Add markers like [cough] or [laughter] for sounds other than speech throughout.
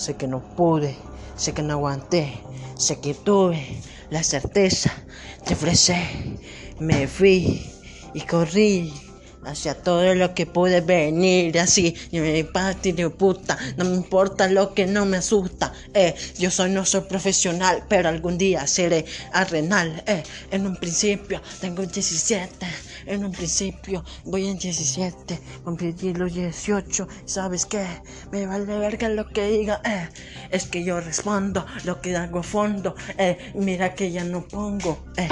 Sé que no pude, sé que no aguanté, sé que tuve la certeza de ofrecer. Me fui y corrí hacia todo lo que pude venir. Así y mi parte de puta no me importa lo que no me asusta. Eh yo soy no soy profesional pero algún día seré arrenal. Eh en un principio tengo 17 en un principio voy en 17 cumplí los 18 sabes qué me vale verga lo que diga eh. Es que yo respondo lo que hago a fondo eh. Mira que ya no pongo eh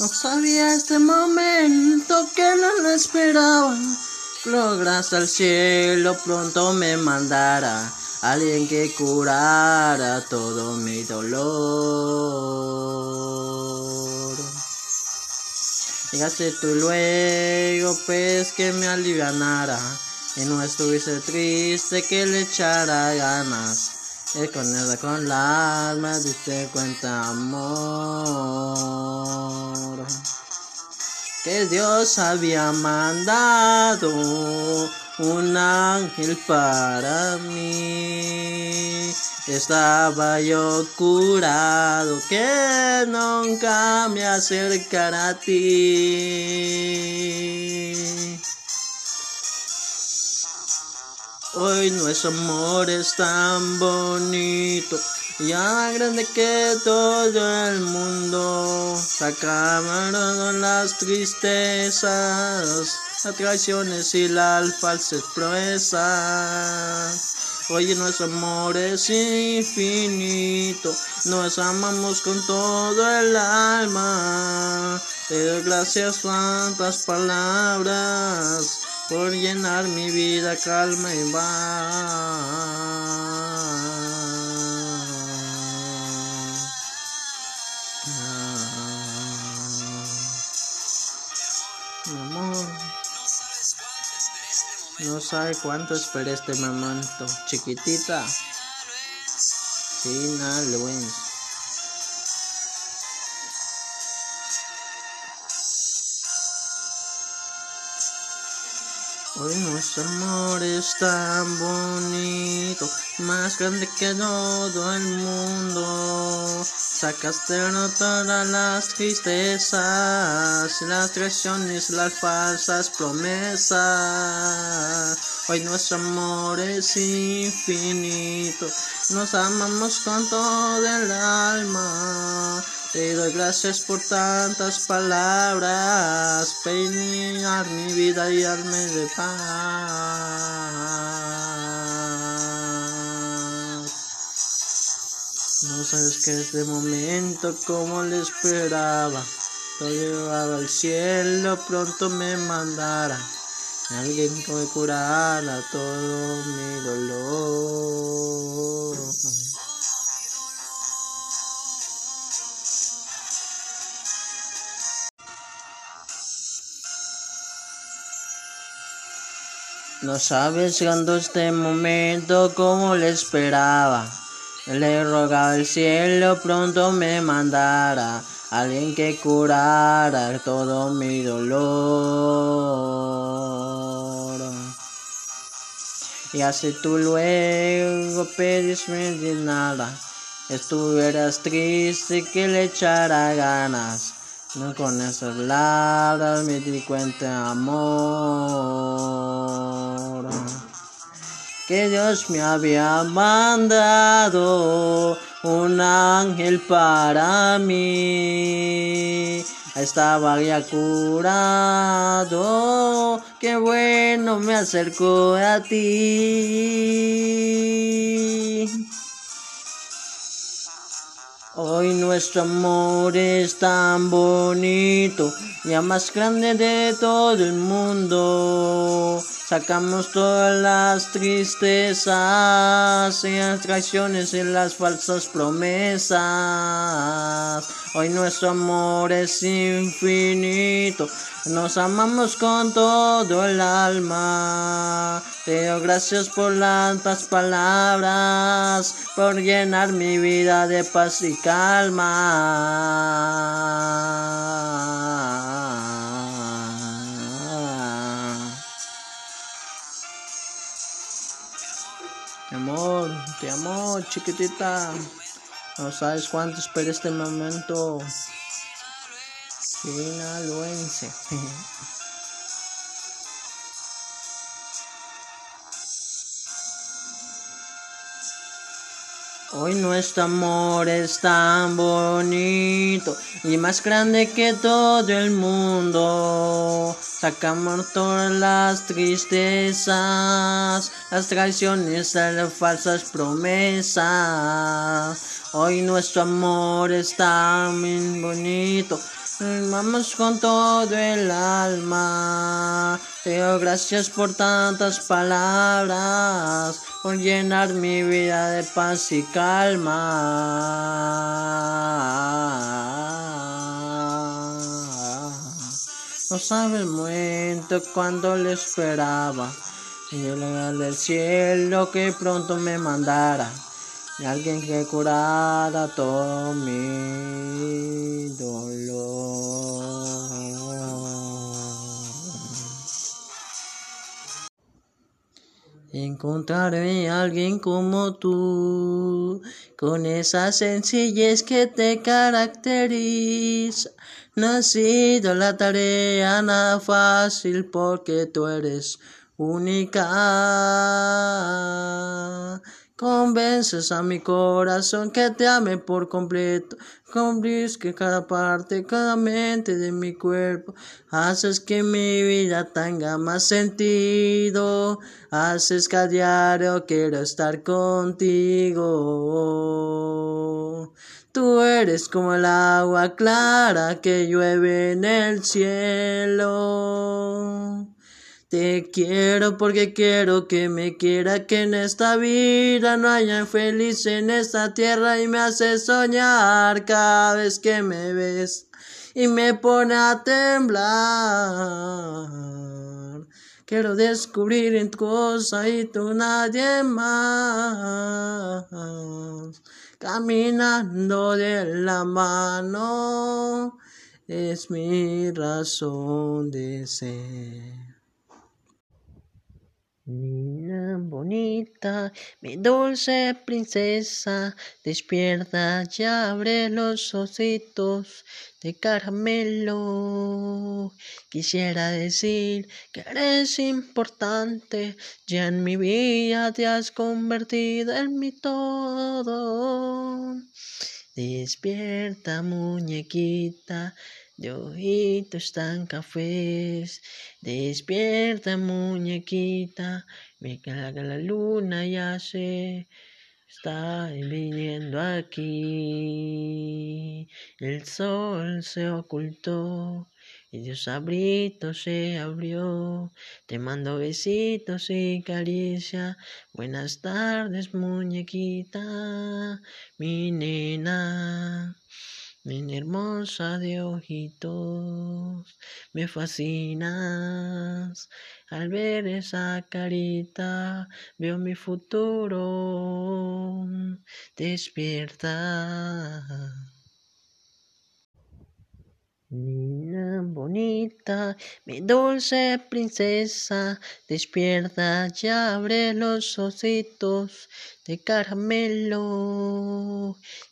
No sabía este momento que no lo esperaba. Logras al cielo pronto me mandara alguien que curara todo mi dolor. Llegaste tú luego, pues que me alivianara y no estuviese triste que le echara ganas. Y con ella con la alma diste cuenta amor que Dios había mandado un ángel para mí. Estaba yo curado que nunca me acercara a ti. Hoy nuestro amor es tan bonito, ya grande que todo el mundo. Sacaron las tristezas, las traiciones y las falsas proezas. Hoy nuestro amor es infinito, nos amamos con todo el alma. Te doy gracias tantas palabras por llenar mi vida calma y Mi amor, no sabe cuánto esperé este momento, chiquitita, sin vergüenza. Hoy nuestro amor es tan bonito, más grande que todo el mundo. Sacaste todas las tristezas, las traiciones, las falsas promesas. Hoy nuestro amor es infinito, nos amamos con todo el alma. Te doy gracias por tantas palabras, peinar mi vida y darme de paz. No sabes que este momento como le esperaba, todo llevaba al cielo, pronto me mandara alguien que me curara todo mi dolor. No sabes cuando este momento como le esperaba. Le rogaba al cielo pronto me mandara alguien que curara todo mi dolor. Y así tú luego pedisme de nada. Estuvieras triste que le echara ganas. No con esas palabras me di cuenta amor que Dios me había mandado un ángel para mí. Estaba ya curado, qué bueno me acercó a ti. Hoy nuestro amor es tan bonito, ya más grande de todo el mundo. Sacamos todas las tristezas y las traiciones y las falsas promesas. Hoy nuestro amor es infinito, nos amamos con todo el alma. Te doy gracias por tantas palabras, por llenar mi vida de paz y calma. Amor, te amo, chiquitita. No sabes cuánto esperé este momento. Sinaloense. [laughs] Hoy nuestro amor es tan bonito y más grande que todo el mundo. Sacamos todas las tristezas, las traiciones, las falsas promesas. Hoy nuestro amor es tan bonito. Vamos con todo el alma. Te doy gracias por tantas palabras, por llenar mi vida de paz y calma. No sabe el momento cuando le esperaba. Y yo le del cielo que pronto me mandara. Y alguien que curara todo mi dolor. Encontrarme a alguien como tú, con esa sencillez que te caracteriza. No ha sido la tarea nada fácil porque tú eres única. Convences a mi corazón que te ame por completo. que cada parte, cada mente de mi cuerpo. Haces que mi vida tenga más sentido. Haces que a diario quiero estar contigo. Tú eres como el agua clara que llueve en el cielo. Te quiero porque quiero que me quiera, que en esta vida no haya feliz en esta tierra y me hace soñar cada vez que me ves y me pone a temblar. Quiero descubrir en tu cosa y tú nadie más. Caminando de la mano es mi razón de ser. Niña bonita, mi dulce princesa, despierta, ya abre los ositos de caramelo. Quisiera decir que eres importante, ya en mi vida te has convertido en mi todo. Despierta, muñequita, de ojitos tan cafés. Despierta, muñequita, me que la luna ya se está viniendo aquí. El sol se ocultó. Y Dios abrito se abrió, te mando besitos y caricia. Buenas tardes, muñequita, mi nena. Mi hermosa de ojitos, me fascinas. Al ver esa carita, veo mi futuro. Despierta. Niña bonita, mi dulce princesa, despierta, ya abre los ositos de caramelo.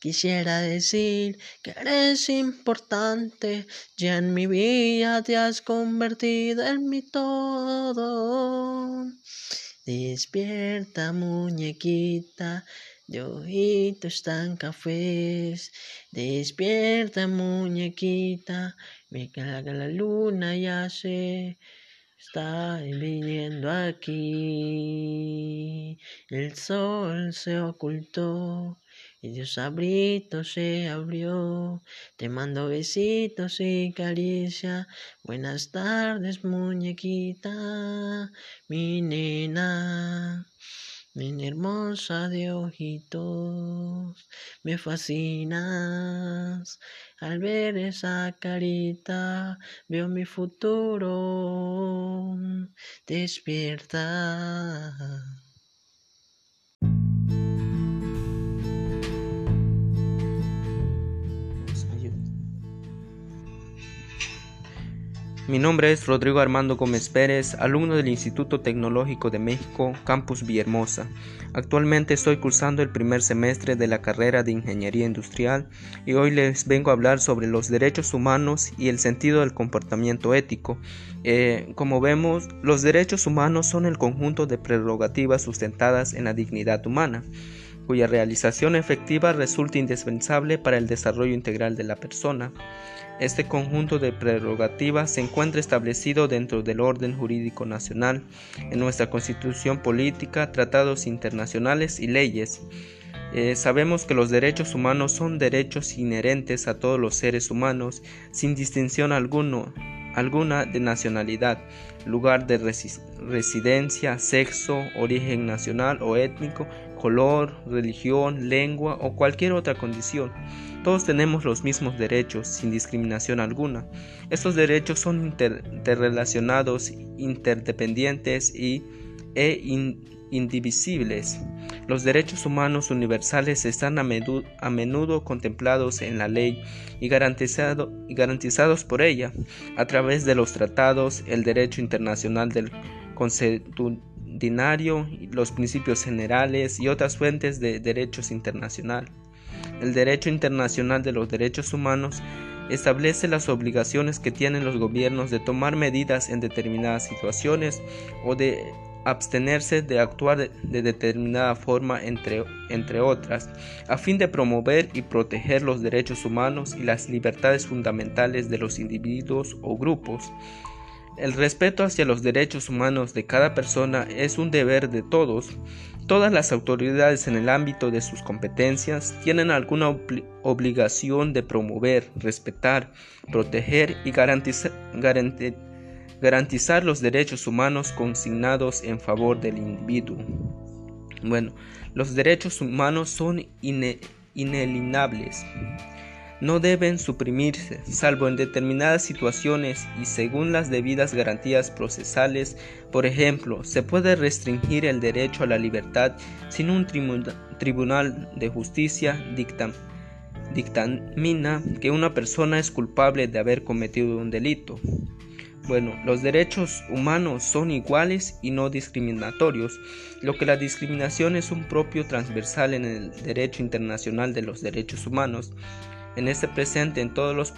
Quisiera decir que eres importante, ya en mi vida te has convertido en mi todo. Despierta muñequita de ojitos tan cafés. Despierta muñequita, ve que la luna ya se está viniendo aquí. El sol se ocultó y Dios abrito se abrió. Te mando besitos y caricia. Buenas tardes, muñequita, mi nena. Mi hermosa de ojitos, me fascinas. Al ver esa carita, veo mi futuro. Despierta. Mi nombre es Rodrigo Armando Gómez Pérez, alumno del Instituto Tecnológico de México, Campus Villahermosa. Actualmente estoy cursando el primer semestre de la carrera de Ingeniería Industrial y hoy les vengo a hablar sobre los derechos humanos y el sentido del comportamiento ético. Eh, como vemos, los derechos humanos son el conjunto de prerrogativas sustentadas en la dignidad humana cuya realización efectiva resulta indispensable para el desarrollo integral de la persona. Este conjunto de prerrogativas se encuentra establecido dentro del orden jurídico nacional, en nuestra constitución política, tratados internacionales y leyes. Eh, sabemos que los derechos humanos son derechos inherentes a todos los seres humanos, sin distinción alguna de nacionalidad, lugar de residencia, sexo, origen nacional o étnico, color, religión, lengua o cualquier otra condición. Todos tenemos los mismos derechos, sin discriminación alguna. Estos derechos son interrelacionados, interdependientes y, e indivisibles. Los derechos humanos universales están a menudo, contemplados en la ley y, garantizados por ella a través de los tratados, el derecho internacional del los principios generales y otras fuentes de derechos internacional. El derecho internacional de los derechos humanos establece las obligaciones que tienen los gobiernos de tomar medidas en determinadas situaciones o de abstenerse de actuar de determinada forma entre, entre otras, a fin de promover y proteger los derechos humanos y las libertades fundamentales de los individuos o grupos. El respeto hacia los derechos humanos de cada persona es un deber de todos. Todas las autoridades en el ámbito de sus competencias tienen alguna obligación de promover, respetar, proteger y garantizar, los derechos humanos consignados en favor del individuo. Bueno, los derechos humanos son inelinables no deben suprimirse, salvo en determinadas situaciones y según las debidas garantías procesales. Por ejemplo, se puede restringir el derecho a la libertad sin un tribunal de justicia dictamina que una persona es culpable de haber cometido un delito. Bueno, los derechos humanos son iguales y no discriminatorios, lo que la discriminación es un propio transversal en el derecho internacional de los derechos humanos en este presente en todos los,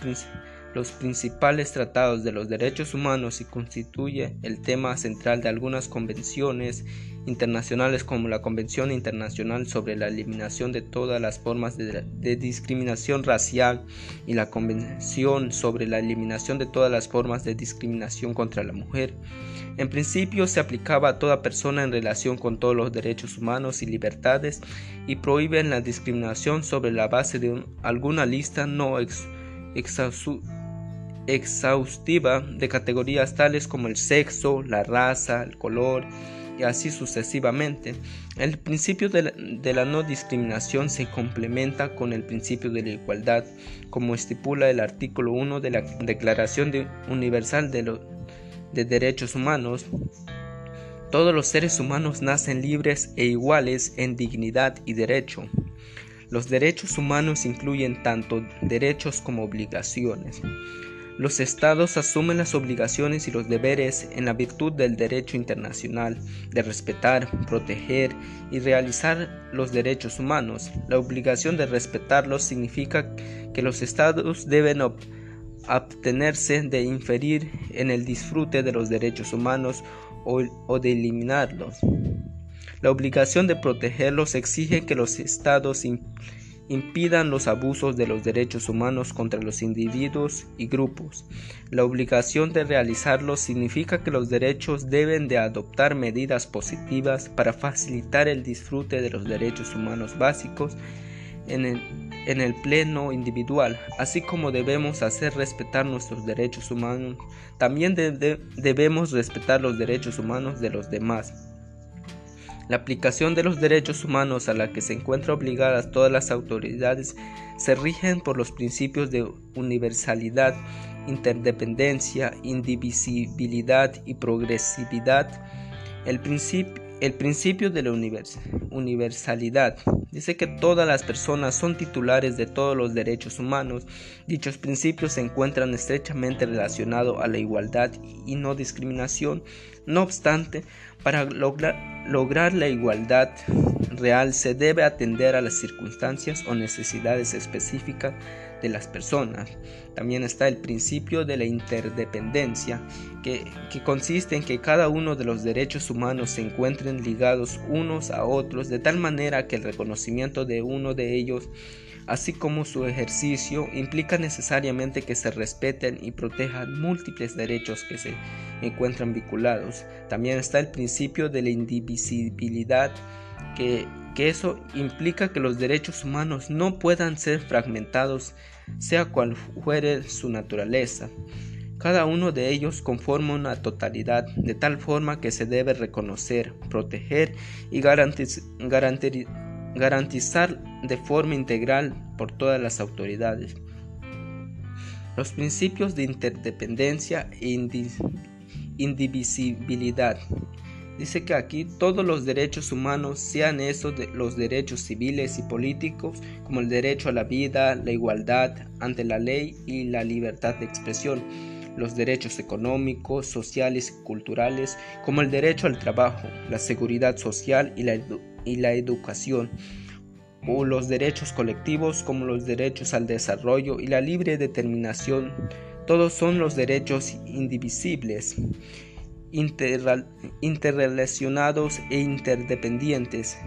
los principales tratados de los derechos humanos y constituye el tema central de algunas convenciones internacionales como la Convención Internacional sobre la Eliminación de todas las formas de, de, discriminación racial y la Convención sobre la Eliminación de todas las formas de discriminación contra la mujer. En principio se aplicaba a toda persona en relación con todos los derechos humanos y libertades y prohíben la discriminación sobre la base de alguna lista no exhaustiva de categorías tales como el sexo, la raza, el color, y así sucesivamente. El principio de la, no discriminación se complementa con el principio de la igualdad, como estipula el artículo 1 de la Declaración Universal de, de Derechos Humanos. Todos los seres humanos nacen libres e iguales en dignidad y derecho. Los derechos humanos incluyen tanto derechos como obligaciones. Los estados asumen las obligaciones y los deberes en la virtud del derecho internacional de respetar, proteger y realizar los derechos humanos. La obligación de respetarlos significa que los estados deben abstenerse de inferir en el disfrute de los derechos humanos o, de eliminarlos. La obligación de protegerlos exige que los estados impidan los abusos de los derechos humanos contra los individuos y grupos. La obligación de realizarlos significa que los derechos deben de adoptar medidas positivas para facilitar el disfrute de los derechos humanos básicos en el, pleno individual, así como debemos hacer respetar nuestros derechos humanos, también debemos respetar los derechos humanos de los demás. La aplicación de los derechos humanos a la que se encuentran obligadas todas las autoridades se rigen por los principios de universalidad, interdependencia, indivisibilidad y progresividad. El principio el principio de la universalidad dice que todas las personas son titulares de todos los derechos humanos. Dichos principios se encuentran estrechamente relacionados a la igualdad y no discriminación. No obstante, para lograr, la igualdad real se debe atender a las circunstancias o necesidades específicas de las personas. También está el principio de la interdependencia, que, consiste en que cada uno de los derechos humanos se encuentren ligados unos a otros de tal manera que el reconocimiento de uno de ellos así como su ejercicio, implica necesariamente que se respeten y protejan múltiples derechos que se encuentran vinculados. También está el principio de la indivisibilidad, que, que eso implica que los derechos humanos no puedan ser fragmentados, sea cual fuere su naturaleza. Cada uno de ellos conforma una totalidad, de tal forma que se debe reconocer, proteger y garantizar de forma integral por todas las autoridades. Los principios de interdependencia e indivisibilidad. Dice que aquí todos los derechos humanos, sean esos de los derechos civiles y políticos, como el derecho a la vida, la igualdad ante la ley y la libertad de expresión, los derechos económicos, sociales y culturales, como el derecho al trabajo, la seguridad social y la, y la educación, o los derechos colectivos como los derechos al desarrollo y la libre determinación, todos son los derechos indivisibles, interrelacionados e interdependientes.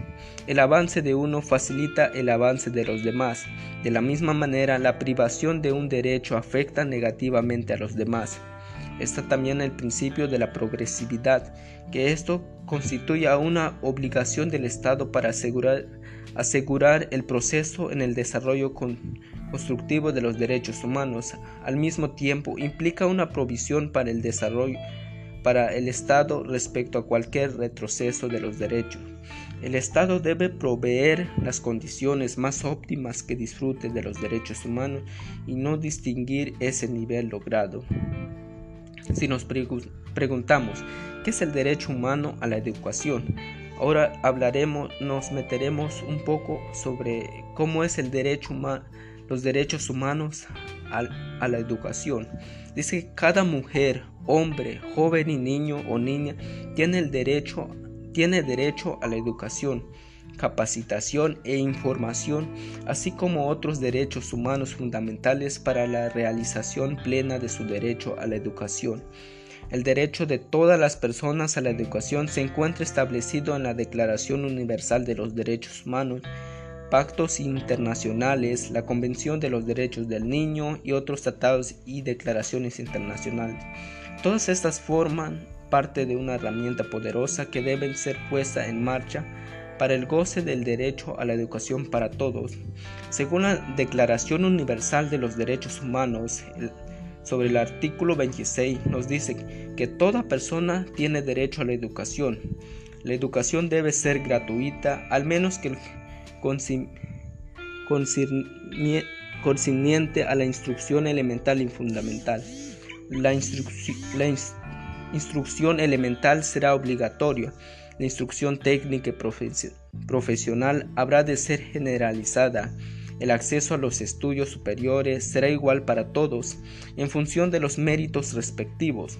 El avance de uno facilita el avance de los demás. De la misma manera, la privación de un derecho afecta negativamente a los demás. Está también el principio de la progresividad, que esto constituye una obligación del Estado para asegurar, asegurar el proceso en el desarrollo constructivo de los derechos humanos. Al mismo tiempo, implica una provisión para el desarrollo para el Estado respecto a cualquier retroceso de los derechos. El Estado debe proveer las condiciones más óptimas que disfrute de los derechos humanos y no distinguir ese nivel logrado. Si nos preguntamos qué es el derecho humano a la educación, ahora hablaremos, nos meteremos un poco sobre cómo es el derecho los derechos humanos a, la educación. Dice que cada mujer, hombre, joven y niño o niña tiene el derecho, tiene derecho a la educación capacitación e información, así como otros derechos humanos fundamentales para la realización plena de su derecho a la educación. El derecho de todas las personas a la educación se encuentra establecido en la Declaración Universal de los Derechos Humanos, pactos internacionales, la Convención de los Derechos del Niño y otros tratados y declaraciones internacionales. Todas estas forman parte de una herramienta poderosa que debe ser puesta en marcha para el goce del derecho a la educación para todos. Según la Declaración Universal de los Derechos Humanos, sobre el artículo 26 nos dice que toda persona tiene derecho a la educación. La educación debe ser gratuita, al menos que el concerniente a la instrucción elemental y fundamental. La, instrucción elemental será obligatoria la instrucción técnica y profesional habrá de ser generalizada. El acceso a los estudios superiores será igual para todos en función de los méritos respectivos.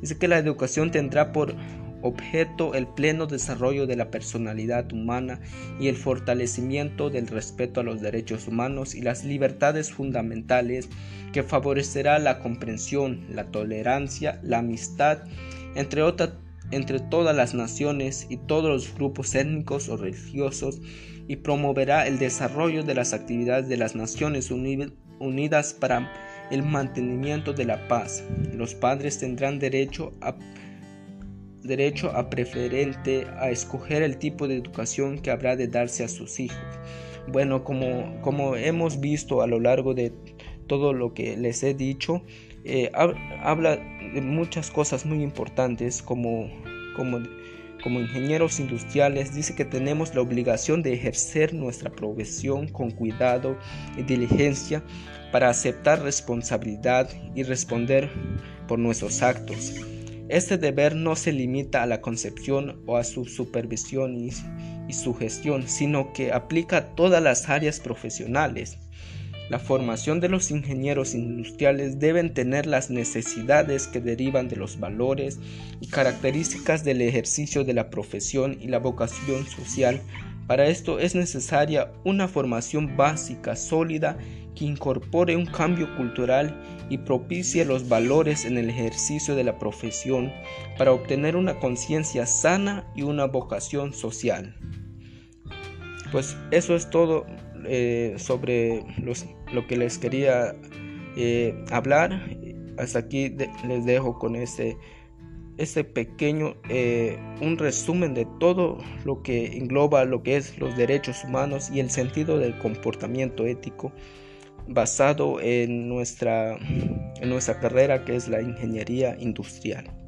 Dice que la educación tendrá por objeto el pleno desarrollo de la personalidad humana y el fortalecimiento del respeto a los derechos humanos y las libertades fundamentales que favorecerá la comprensión, la tolerancia, la amistad, entre, entre todas las naciones y todos los grupos étnicos o religiosos y promoverá el desarrollo de las actividades de las Naciones Unidas para el mantenimiento de la paz. Los padres tendrán derecho a derecho a preferente a escoger el tipo de educación que habrá de darse a sus hijos. Bueno, como, como hemos visto a lo largo de todo lo que les he dicho, eh, habla de muchas cosas muy importantes como, como, como ingenieros industriales. Dice que tenemos la obligación de ejercer nuestra profesión con cuidado y diligencia para aceptar responsabilidad y responder por nuestros actos. Este deber no se limita a la concepción o a su supervisión y, su gestión, sino que aplica a todas las áreas profesionales. La formación de los ingenieros industriales deben tener las necesidades que derivan de los valores y características del ejercicio de la profesión y la vocación social. Para esto es necesaria una formación básica, sólida que incorpore un cambio cultural y propicie los valores en el ejercicio de la profesión para obtener una conciencia sana y una vocación social. Pues eso es todo eh, sobre lo que les quería eh, hablar. Hasta aquí les dejo con este, este pequeño, eh, un resumen de todo lo que engloba lo que es los derechos humanos y el sentido del comportamiento ético basado en nuestra, en nuestra carrera que es la ingeniería industrial.